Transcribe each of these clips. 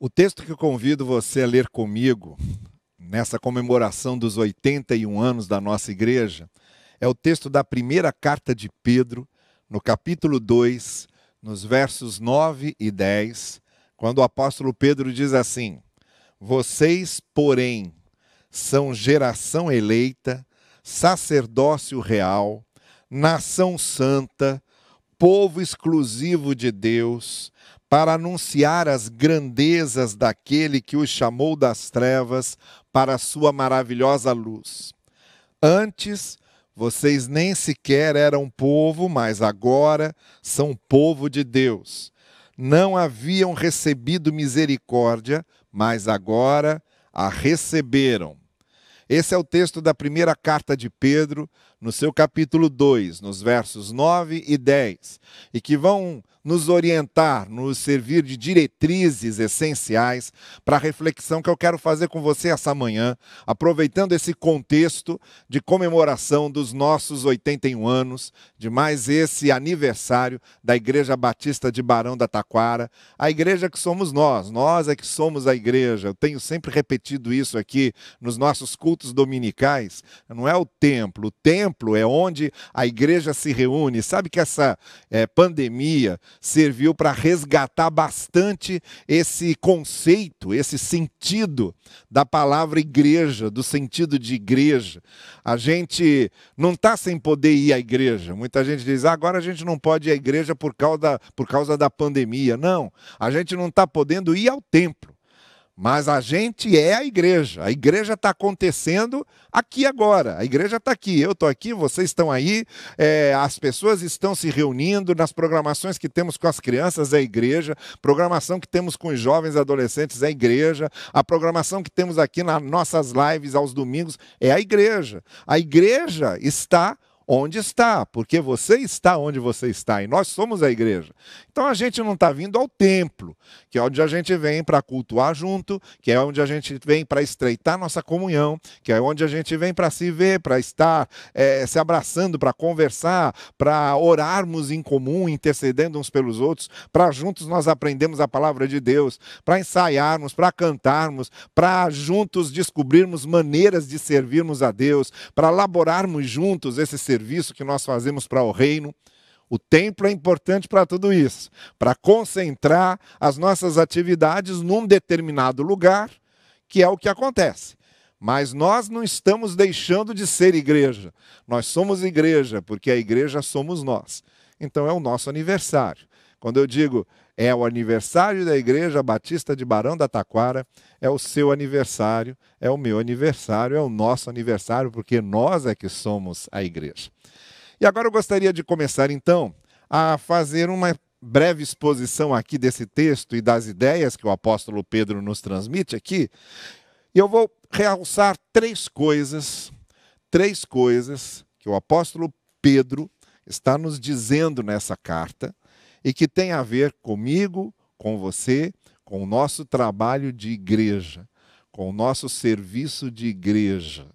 O texto que eu convido você a ler comigo, nessa comemoração dos 81 anos da nossa igreja, é o texto da primeira carta de Pedro, no capítulo 2, nos versos 9 e 10, quando o apóstolo Pedro diz assim: Vocês, porém, são geração eleita, sacerdócio real, nação santa, povo exclusivo de Deus, para anunciar as grandezas daquele que os chamou das trevas para a sua maravilhosa luz. Antes, vocês nem sequer eram povo, mas agora são povo de Deus. Não haviam recebido misericórdia, mas agora a receberam. Esse é o texto da primeira carta de Pedro, no seu capítulo 2, nos versos 9 e 10, e que vão nos orientar, nos servir de diretrizes essenciais para a reflexão que eu quero fazer com você essa manhã, aproveitando esse contexto de comemoração dos nossos 81 anos, de mais esse aniversário da Igreja Batista de Barão da Taquara, a igreja que somos nós, nós é que somos a igreja. Eu tenho sempre repetido isso aqui nos nossos cultos dominicais. Não é o templo, o templo é onde a igreja se reúne. Sabe que essa é, pandemia serviu para resgatar bastante esse conceito, esse sentido da palavra igreja, do sentido de igreja. A gente não está sem poder ir à igreja. Muita gente diz, ah, agora a gente não pode ir à igreja por causa da, por causa da pandemia. Não, a gente não está podendo ir ao templo. Mas a gente é a igreja. A igreja está acontecendo aqui agora. A igreja está aqui. Eu estou aqui, vocês estão aí. É, as pessoas estão se reunindo nas programações que temos com as crianças é a igreja. Programação que temos com os jovens e adolescentes é a igreja. A programação que temos aqui nas nossas lives aos domingos é a igreja. A igreja está onde está, porque você está onde você está e nós somos a igreja. Então a gente não está vindo ao templo, que é onde a gente vem para cultuar junto, que é onde a gente vem para estreitar nossa comunhão, que é onde a gente vem para se ver, para estar é, se abraçando, para conversar, para orarmos em comum, intercedendo uns pelos outros, para juntos nós aprendemos a palavra de Deus, para ensaiarmos, para cantarmos, para juntos descobrirmos maneiras de servirmos a Deus, para elaborarmos juntos esse serviço que nós fazemos para o reino. O templo é importante para tudo isso, para concentrar as nossas atividades num determinado lugar, que é o que acontece. Mas nós não estamos deixando de ser igreja. Nós somos igreja, porque a igreja somos nós. Então é o nosso aniversário. Quando eu digo é o aniversário da Igreja Batista de Barão da Taquara, é o seu aniversário, é o meu aniversário, é o nosso aniversário, porque nós é que somos a igreja. E agora eu gostaria de começar então a fazer uma breve exposição aqui desse texto e das ideias que o apóstolo Pedro nos transmite aqui. E eu vou realçar três coisas, três coisas que o apóstolo Pedro está nos dizendo nessa carta e que tem a ver comigo, com você, com o nosso trabalho de igreja, com o nosso serviço de igreja,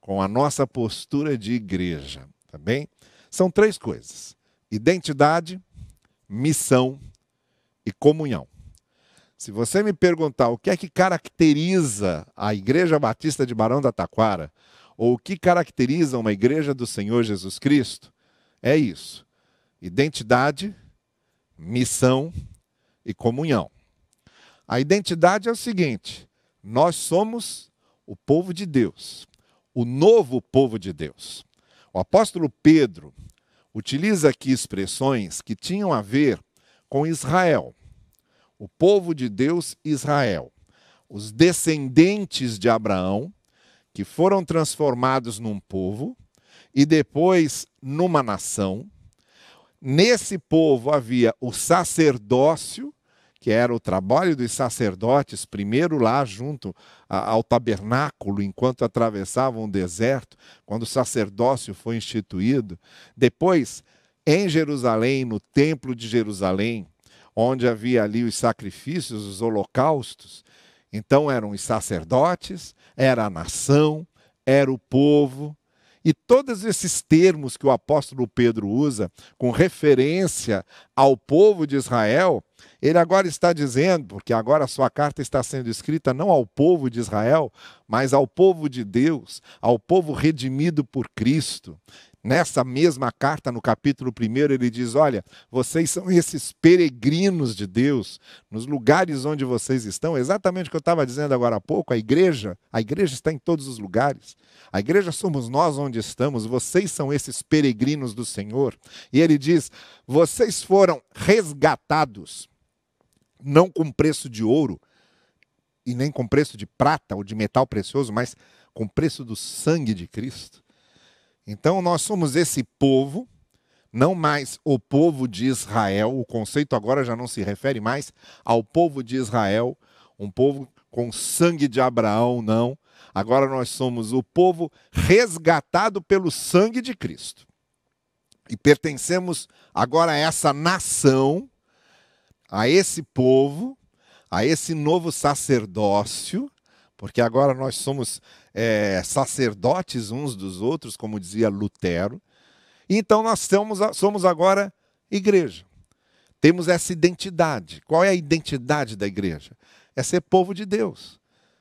com a nossa postura de igreja, tá bem? São três coisas: identidade, missão e comunhão. Se você me perguntar o que é que caracteriza a Igreja Batista de Barão da Taquara, ou o que caracteriza uma igreja do Senhor Jesus Cristo, é isso: identidade, missão e comunhão. A identidade é o seguinte: nós somos o povo de Deus, o novo povo de Deus. O apóstolo Pedro utiliza aqui expressões que tinham a ver com Israel, o povo de Deus Israel, os descendentes de Abraão, que foram transformados num povo e depois numa nação. Nesse povo havia o sacerdócio, que era o trabalho dos sacerdotes, primeiro lá junto ao tabernáculo, enquanto atravessavam o deserto, quando o sacerdócio foi instituído. Depois, em Jerusalém, no templo de Jerusalém, onde havia ali os sacrifícios, os holocaustos. Então eram os sacerdotes, era a nação, era o povo, E todos esses termos que o apóstolo Pedro usa, com referência ao povo de Israel, ele agora está dizendo, porque agora a sua carta está sendo escrita não ao povo de Israel, mas ao povo de Deus, ao povo redimido por Cristo. Nessa mesma carta, no capítulo 1, ele diz: Olha, vocês são esses peregrinos de Deus, nos lugares onde vocês estão, exatamente o que eu estava dizendo agora há pouco, a igreja, a igreja está em todos os lugares. A igreja somos nós onde estamos, vocês são esses peregrinos do Senhor. E ele diz: Vocês foram resgatados, não com preço de ouro, e nem com preço de prata ou de metal precioso, mas com preço do sangue de Cristo. Então nós somos esse povo, não mais o povo de Israel, o conceito agora já não se refere mais ao povo de Israel, um povo com sangue de Abraão, não. Agora nós somos o povo resgatado pelo sangue de Cristo. E pertencemos agora a essa nação, a esse povo, a esse novo sacerdócio, porque agora nós somos é, sacerdotes uns dos outros, como dizia Lutero. Então nós somos, somos agora igreja. Temos essa identidade. Qual é a identidade da igreja? É ser povo de Deus.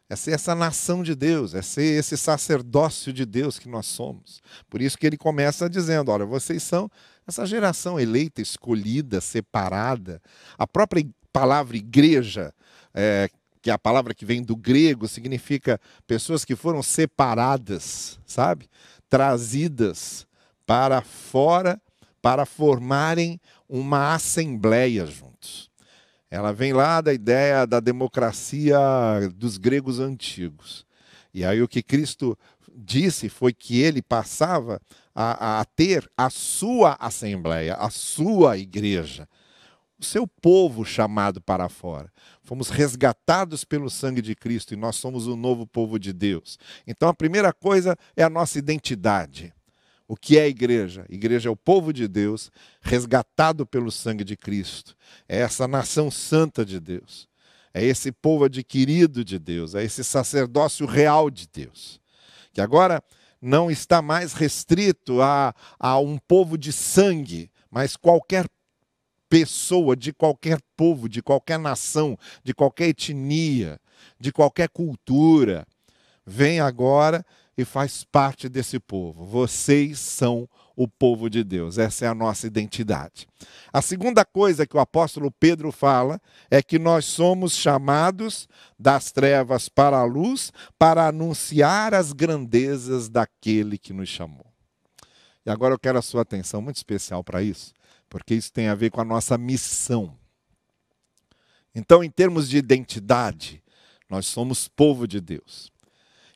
É ser essa nação de Deus, é ser esse sacerdócio de Deus que nós somos. Por isso que ele começa dizendo: olha, vocês são essa geração eleita, escolhida, separada. A própria palavra igreja, é, que é a palavra que vem do grego, significa pessoas que foram separadas, sabe? Trazidas para fora para formarem uma assembleia juntos. Ela vem lá da ideia da democracia dos gregos antigos. E aí o que Cristo disse foi que ele passava a, a ter a sua assembleia, a sua igreja o seu povo chamado para fora. Fomos resgatados pelo sangue de Cristo e nós somos o novo povo de Deus. Então a primeira coisa é a nossa identidade. O que é a igreja? A igreja é o povo de Deus, resgatado pelo sangue de Cristo. É essa nação santa de Deus. É esse povo adquirido de Deus. É esse sacerdócio real de Deus. Que agora não está mais restrito a, a um povo de sangue, mas qualquer pessoa de qualquer povo, de qualquer nação, de qualquer etnia, de qualquer cultura, vem agora e faz parte desse povo. Vocês são o povo de Deus. Essa é a nossa identidade. A segunda coisa que o apóstolo Pedro fala é que nós somos chamados das trevas para a luz para anunciar as grandezas daquele que nos chamou. E agora eu quero a sua atenção muito especial para isso porque isso tem a ver com a nossa missão. Então, em termos de identidade, nós somos povo de Deus.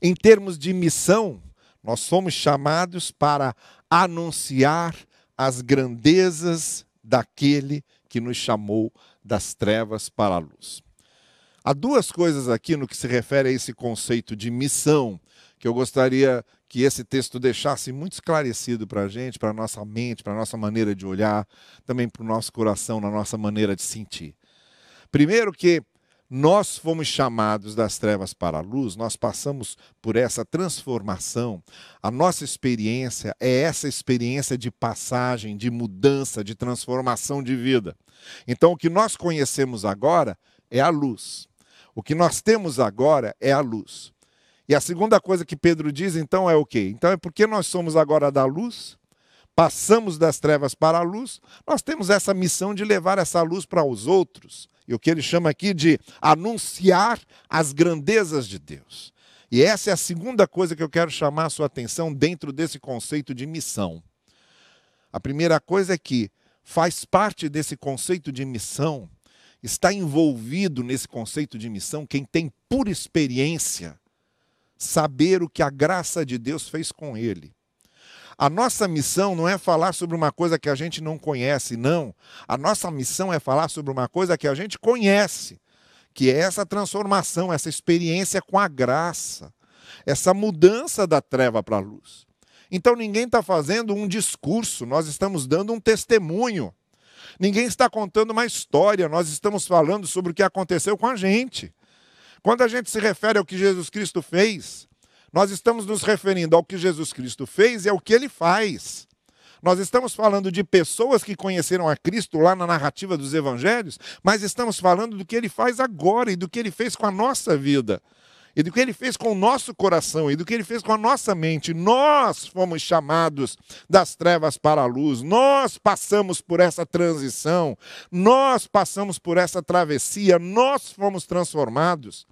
Em termos de missão, nós somos chamados para anunciar as grandezas daquele que nos chamou das trevas para a luz. Há duas coisas aqui no que se refere a esse conceito de missão que eu gostaria que esse texto deixasse muito esclarecido para a gente, para a nossa mente, para a nossa maneira de olhar, também para o nosso coração, na nossa maneira de sentir. Primeiro, que nós fomos chamados das trevas para a luz, nós passamos por essa transformação. A nossa experiência é essa experiência de passagem, de mudança, de transformação de vida. Então, o que nós conhecemos agora é a luz. O que nós temos agora é a luz. E a segunda coisa que Pedro diz, então, é o quê? Então é porque nós somos agora da luz, passamos das trevas para a luz, nós temos essa missão de levar essa luz para os outros. E o que ele chama aqui de anunciar as grandezas de Deus. E essa é a segunda coisa que eu quero chamar a sua atenção dentro desse conceito de missão. A primeira coisa é que faz parte desse conceito de missão, está envolvido nesse conceito de missão quem tem pura experiência saber o que a graça de Deus fez com ele. A nossa missão não é falar sobre uma coisa que a gente não conhece, não. A nossa missão é falar sobre uma coisa que a gente conhece, que é essa transformação, essa experiência com a graça, essa mudança da treva para a luz. Então ninguém está fazendo um discurso, nós estamos dando um testemunho. Ninguém está contando uma história, nós estamos falando sobre o que aconteceu com a gente. Quando a gente se refere ao que Jesus Cristo fez, Nós estamos nos referindo ao que Jesus Cristo fez e ao que ele faz. Nós estamos falando de pessoas que conheceram a Cristo lá na narrativa dos evangelhos, mas estamos falando do que ele faz agora e do que ele fez com a nossa vida e do que ele fez com o nosso coração e do que ele fez com a nossa mente. Nós fomos chamados das trevas para a luz, nós passamos por essa transição, nós passamos por essa travessia, nós fomos transformados.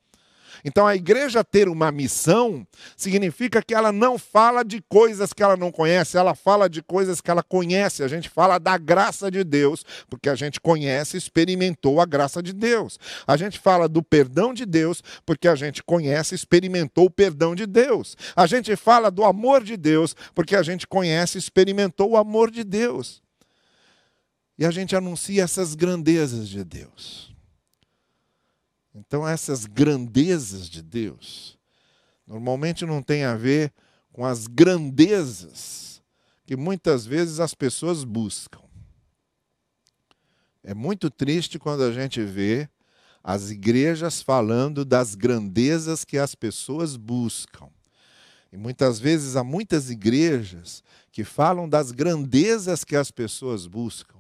Então, a igreja ter uma missão significa que ela não fala de coisas que ela não conhece, ela fala de coisas que ela conhece. A gente fala da graça de Deus, porque a gente conhece, experimentou a graça de Deus. A gente fala do perdão de Deus, porque a gente conhece, experimentou o perdão de Deus. A gente fala do amor de Deus, porque a gente conhece, experimentou o amor de Deus. E a gente anuncia essas grandezas de Deus. Então, essas grandezas de Deus normalmente não tem a ver com as grandezas que muitas vezes as pessoas buscam. É muito triste quando a gente vê as igrejas falando das grandezas que as pessoas buscam. E muitas vezes há muitas igrejas que falam das grandezas que as pessoas buscam.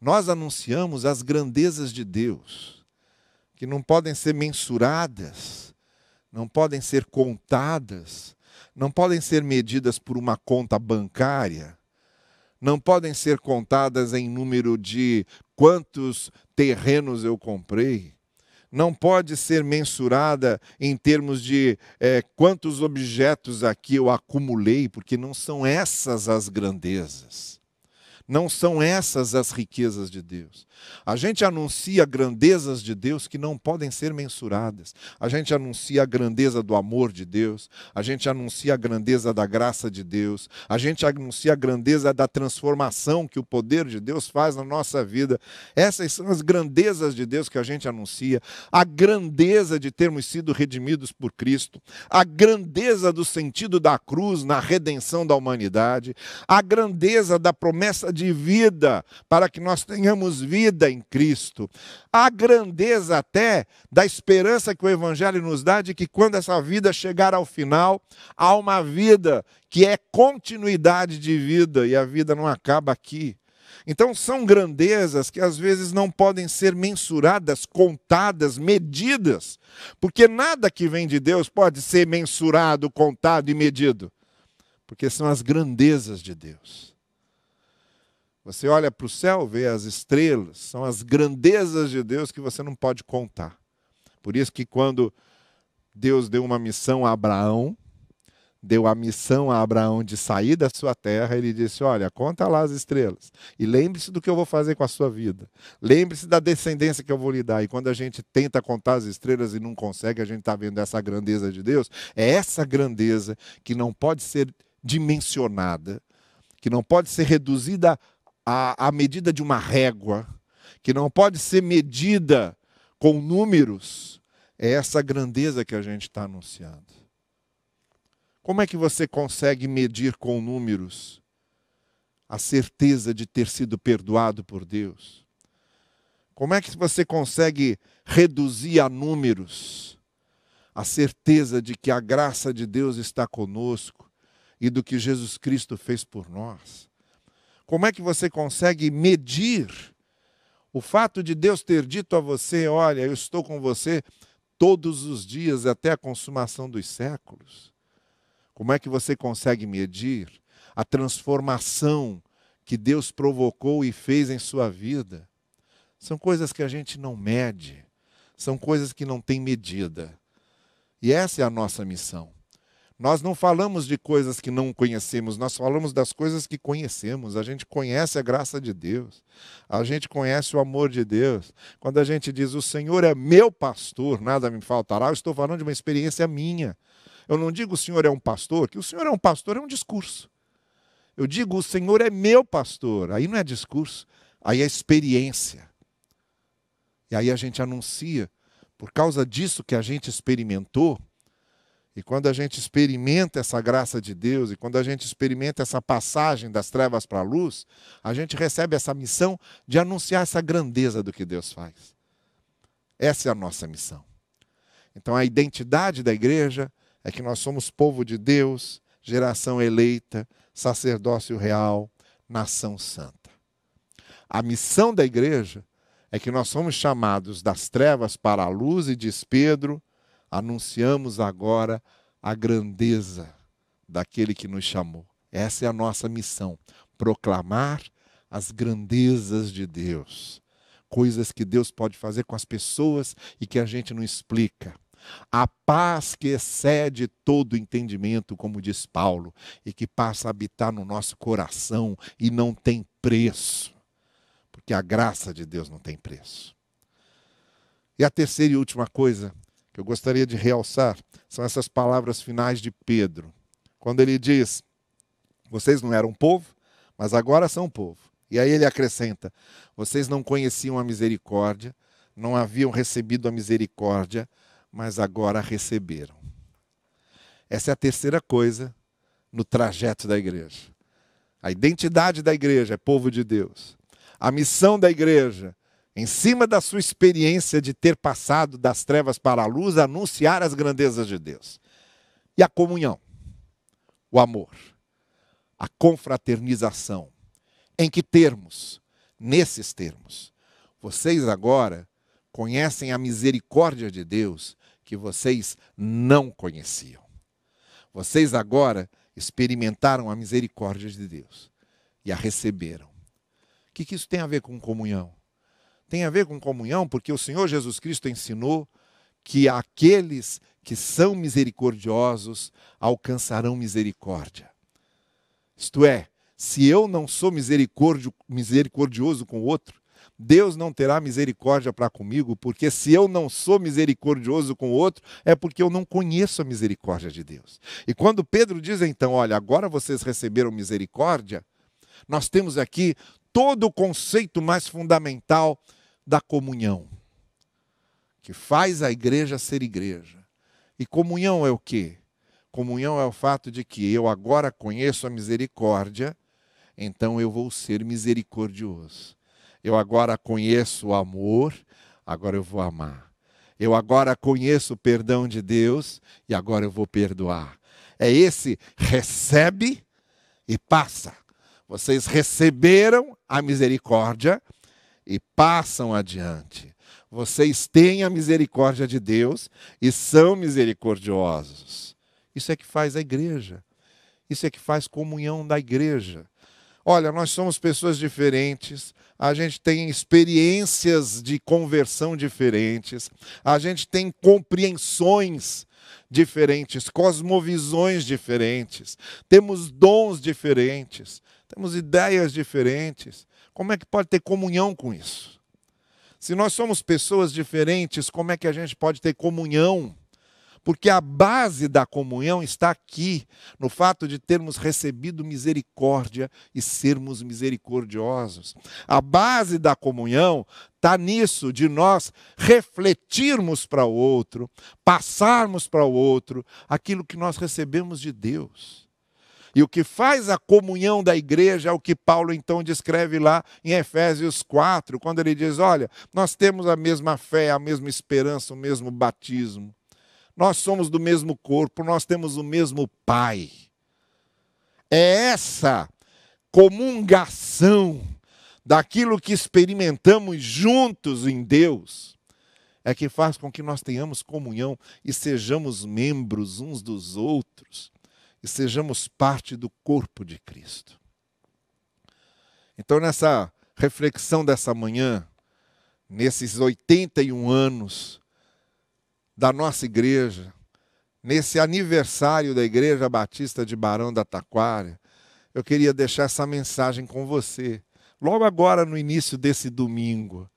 Nós anunciamos as grandezas de Deus que não podem ser mensuradas, não podem ser contadas, não podem ser medidas por uma conta bancária, não podem ser contadas em número de quantos terrenos eu comprei, não pode ser mensurada em termos de é, quantos objetos aqui eu acumulei, porque não são essas as grandezas. Não são essas as riquezas de Deus. A gente anuncia grandezas de Deus que não podem ser mensuradas. A gente anuncia a grandeza do amor de Deus. A gente anuncia a grandeza da graça de Deus. A gente anuncia a grandeza da transformação que o poder de Deus faz na nossa vida. Essas são as grandezas de Deus que a gente anuncia. A grandeza de termos sido redimidos por Cristo. A grandeza do sentido da cruz na redenção da humanidade. A grandeza da promessa de vida, para que nós tenhamos vida em Cristo. A grandeza até da esperança que o Evangelho nos dá de que quando essa vida chegar ao final, há uma vida que é continuidade de vida e a vida não acaba aqui. Então, são grandezas que às vezes não podem ser mensuradas, contadas, medidas, porque nada que vem de Deus pode ser mensurado, contado e medido, porque são as grandezas de Deus. Você olha para o céu, vê as estrelas, são as grandezas de Deus que você não pode contar. Por isso que quando Deus deu uma missão a Abraão, deu a missão a Abraão de sair da sua terra, ele disse: Olha, conta lá as estrelas. E lembre-se do que eu vou fazer com a sua vida. Lembre-se da descendência que eu vou lhe dar. E quando a gente tenta contar as estrelas e não consegue, a gente está vendo essa grandeza de Deus. É essa grandeza que não pode ser dimensionada, que não pode ser reduzida à, à medida de uma régua, que não pode ser medida com números, é essa grandeza que a gente está anunciando. Como é que você consegue medir com números a certeza de ter sido perdoado por Deus? Como é que você consegue reduzir a números a certeza de que a graça de Deus está conosco e do que Jesus Cristo fez por nós? Como é que você consegue medir o fato de Deus ter dito a você: Olha, eu estou com você todos os dias até a consumação dos séculos? Como é que você consegue medir a transformação que Deus provocou e fez em sua vida? São coisas que a gente não mede, são coisas que não têm medida. E essa é a nossa missão. Nós não falamos de coisas que não conhecemos, nós falamos das coisas que conhecemos. A gente conhece a graça de Deus, a gente conhece o amor de Deus. Quando a gente diz, o Senhor é meu pastor, nada me faltará, eu estou falando de uma experiência minha. Eu não digo o Senhor é um pastor, que o Senhor é um pastor é um discurso. Eu digo o Senhor é meu pastor, aí não é discurso, aí é experiência. E aí a gente anuncia, por causa disso que a gente experimentou, e quando a gente experimenta essa graça de Deus, e quando a gente experimenta essa passagem das trevas para a luz, a gente recebe essa missão de anunciar essa grandeza do que Deus faz. Essa é a nossa missão. Então a identidade da igreja é que nós somos povo de Deus, geração eleita, sacerdócio real, nação santa. A missão da igreja é que nós somos chamados das trevas para a luz e diz Pedro, anunciamos agora a grandeza daquele que nos chamou. Essa é a nossa missão, proclamar as grandezas de Deus, coisas que Deus pode fazer com as pessoas e que a gente não explica. A paz que excede todo entendimento, como diz Paulo, e que passa a habitar no nosso coração e não tem preço, porque a graça de Deus não tem preço. E a terceira e última coisa que eu gostaria de realçar são essas palavras finais de Pedro, quando ele diz: Vocês não eram povo, mas agora são povo. E aí ele acrescenta: Vocês não conheciam a misericórdia, não haviam recebido a misericórdia, mas agora a receberam. Essa é a terceira coisa no trajeto da igreja. A identidade da igreja é povo de Deus. A missão da igreja, em cima da sua experiência de ter passado das trevas para a luz, anunciar as grandezas de Deus. E a comunhão, o amor, a confraternização, em que termos? Nesses termos. Vocês agora conhecem a misericórdia de Deus que vocês não conheciam. Vocês agora experimentaram a misericórdia de Deus e a receberam. O que, isso tem a ver com comunhão? Tem a ver com comunhão porque o Senhor Jesus Cristo ensinou que aqueles que são misericordiosos alcançarão misericórdia. Isto é, se eu não sou misericordioso com o outro, Deus não terá misericórdia para comigo, porque se eu não sou misericordioso com o outro, é porque eu não conheço a misericórdia de Deus. E quando Pedro diz então, olha, agora vocês receberam misericórdia, nós temos aqui todo o conceito mais fundamental da comunhão, que faz a igreja ser igreja. E comunhão é o quê? Comunhão é o fato de que eu agora conheço a misericórdia então eu vou ser misericordioso. Eu agora conheço o amor, agora eu vou amar. Eu agora conheço o perdão de Deus e agora eu vou perdoar. É esse recebe e passa. Vocês receberam a misericórdia e passam adiante. Vocês têm a misericórdia de Deus e são misericordiosos. Isso é que faz a igreja. Isso é que faz comunhão da igreja. Olha, nós somos pessoas diferentes, a gente tem experiências de conversão diferentes, a gente tem compreensões diferentes, cosmovisões diferentes, temos dons diferentes, temos ideias diferentes. Como é que pode ter comunhão com isso? Se nós somos pessoas diferentes, como é que a gente pode ter comunhão? Porque a base da comunhão está aqui, no fato de termos recebido misericórdia e sermos misericordiosos. A base da comunhão está nisso, de nós refletirmos para o outro, passarmos para o outro aquilo que nós recebemos de Deus. E o que faz a comunhão da igreja é o que Paulo então descreve lá em Efésios 4, quando ele diz: Olha, nós temos a mesma fé, a mesma esperança, o mesmo batismo. Nós somos do mesmo corpo, nós temos o mesmo Pai. É essa comungação daquilo que experimentamos juntos em Deus é que faz com que nós tenhamos comunhão e sejamos membros uns dos outros e sejamos parte do corpo de Cristo. Então, nessa reflexão dessa manhã, nesses 81 anos da nossa igreja, nesse aniversário da Igreja Batista de Barão da Taquara, eu queria deixar essa mensagem com você, logo agora no início desse domingo.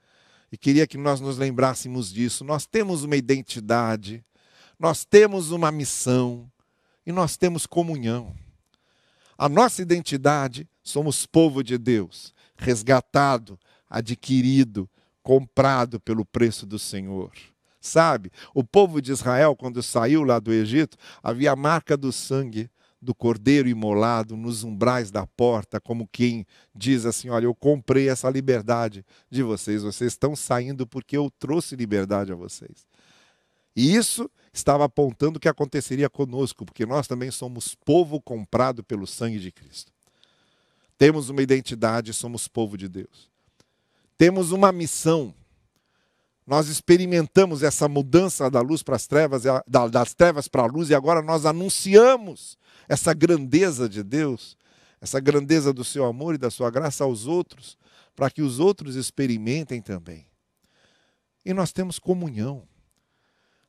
E queria que nós nos lembrássemos disso. Nós temos uma identidade, nós temos uma missão e nós temos comunhão. A nossa identidade, somos povo de Deus, resgatado, adquirido, comprado pelo preço do Senhor. Sabe, o povo de Israel, quando saiu lá do Egito, havia a marca do sangue do cordeiro imolado nos umbrais da porta, como quem diz assim: Olha, eu comprei essa liberdade de vocês, vocês estão saindo porque eu trouxe liberdade a vocês. E isso estava apontando o que aconteceria conosco, porque nós também somos povo comprado pelo sangue de Cristo. Temos uma identidade, somos povo de Deus. Temos uma missão. Nós experimentamos essa mudança da luz para as trevas, das trevas para a luz, e agora nós anunciamos essa grandeza de Deus, essa grandeza do seu amor e da sua graça aos outros, para que os outros experimentem também. E nós temos comunhão.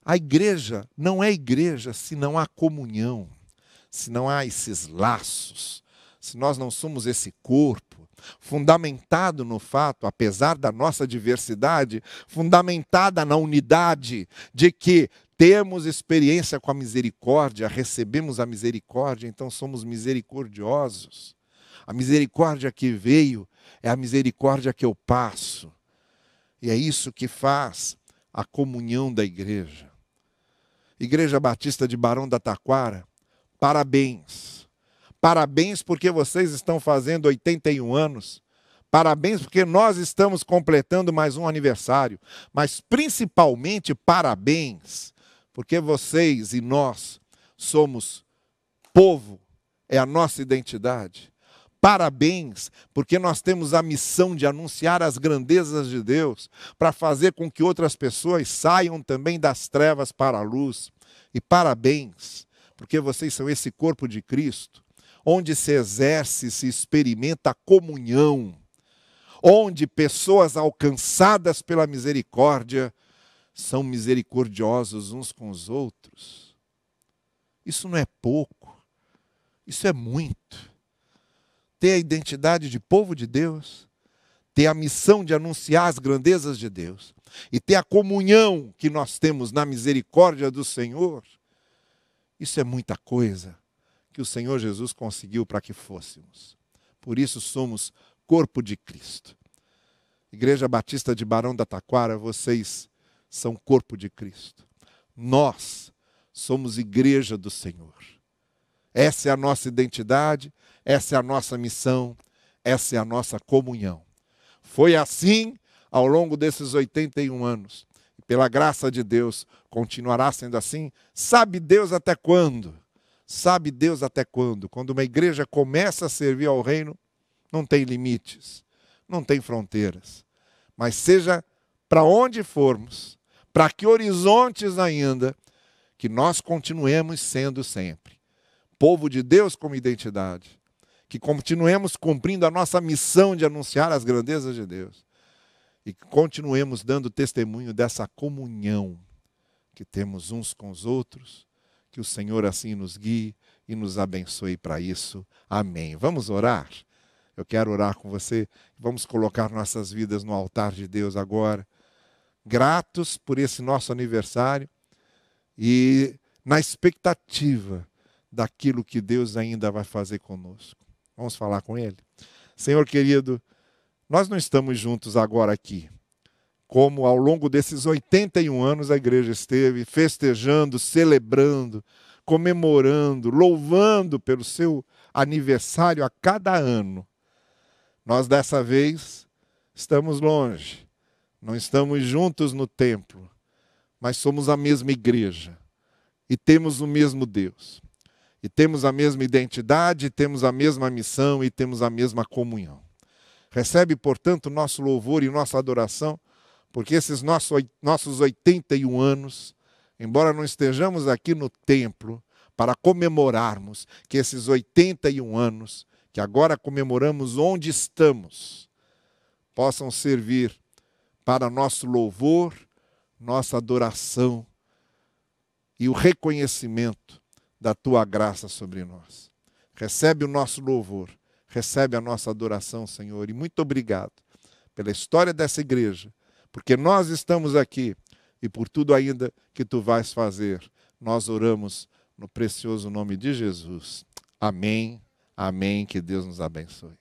A igreja não é igreja se não há comunhão, se não há esses laços, se nós não somos esse corpo, fundamentado no fato, apesar da nossa diversidade, fundamentada na unidade de que temos experiência com a misericórdia, recebemos a misericórdia, então somos misericordiosos. A misericórdia que veio é a misericórdia que eu passo. E é isso que faz a comunhão da igreja. Igreja Batista de Barão da Taquara, parabéns. Parabéns porque vocês estão fazendo 81 anos. Parabéns porque nós estamos completando mais um aniversário. Mas principalmente parabéns porque vocês e nós somos povo, é a nossa identidade. Parabéns, porque nós temos a missão de anunciar as grandezas de Deus, para fazer com que outras pessoas saiam também das trevas para a luz. E parabéns, porque vocês são esse corpo de Cristo, onde se exerce, se experimenta a comunhão, onde pessoas alcançadas pela misericórdia são misericordiosos uns com os outros. Isso não é pouco, isso é muito ter a identidade de povo de Deus, ter a missão de anunciar as grandezas de Deus e ter a comunhão que nós temos na misericórdia do Senhor, isso é muita coisa que o Senhor Jesus conseguiu para que fôssemos. Por isso somos corpo de Cristo. Igreja Batista de Barão da Taquara, vocês são corpo de Cristo. Nós somos igreja do Senhor. Essa é a nossa identidade, essa é a nossa missão, essa é a nossa comunhão. Foi assim ao longo desses 81 anos. E pela graça de Deus, continuará sendo assim. Sabe Deus até quando? Sabe Deus até quando? Quando uma igreja começa a servir ao reino, não tem limites, não tem fronteiras. Mas seja para onde formos, para que horizontes ainda, que nós continuemos sendo sempre povo de Deus como identidade, que continuemos cumprindo a nossa missão de anunciar as grandezas de Deus e que continuemos dando testemunho dessa comunhão que temos uns com os outros. Que o Senhor assim nos guie e nos abençoe para isso. Amém. Vamos orar? Eu quero orar com você. Vamos colocar nossas vidas no altar de Deus agora. Gratos por esse nosso aniversário e na expectativa daquilo que Deus ainda vai fazer conosco. Vamos falar com Ele? Senhor querido, nós não estamos juntos agora aqui. Como ao longo desses 81 anos a igreja esteve festejando, celebrando, comemorando, louvando pelo seu aniversário a cada ano. Nós dessa vez estamos longe, não estamos juntos no templo, mas somos a mesma igreja e temos o mesmo Deus e temos a mesma identidade, temos a mesma missão e temos a mesma comunhão. Recebe, portanto, nosso louvor e nossa adoração, porque esses nossos, nossos 81 anos, embora não estejamos aqui no templo para comemorarmos que esses 81 anos, que agora comemoramos onde estamos, possam servir para nosso louvor, nossa adoração e o reconhecimento da tua graça sobre nós. Recebe o nosso louvor, recebe a nossa adoração, Senhor, e muito obrigado pela história dessa igreja, porque nós estamos aqui e por tudo ainda que tu vais fazer. Nós oramos no precioso nome de Jesus. Amém. Amém. Que Deus nos abençoe.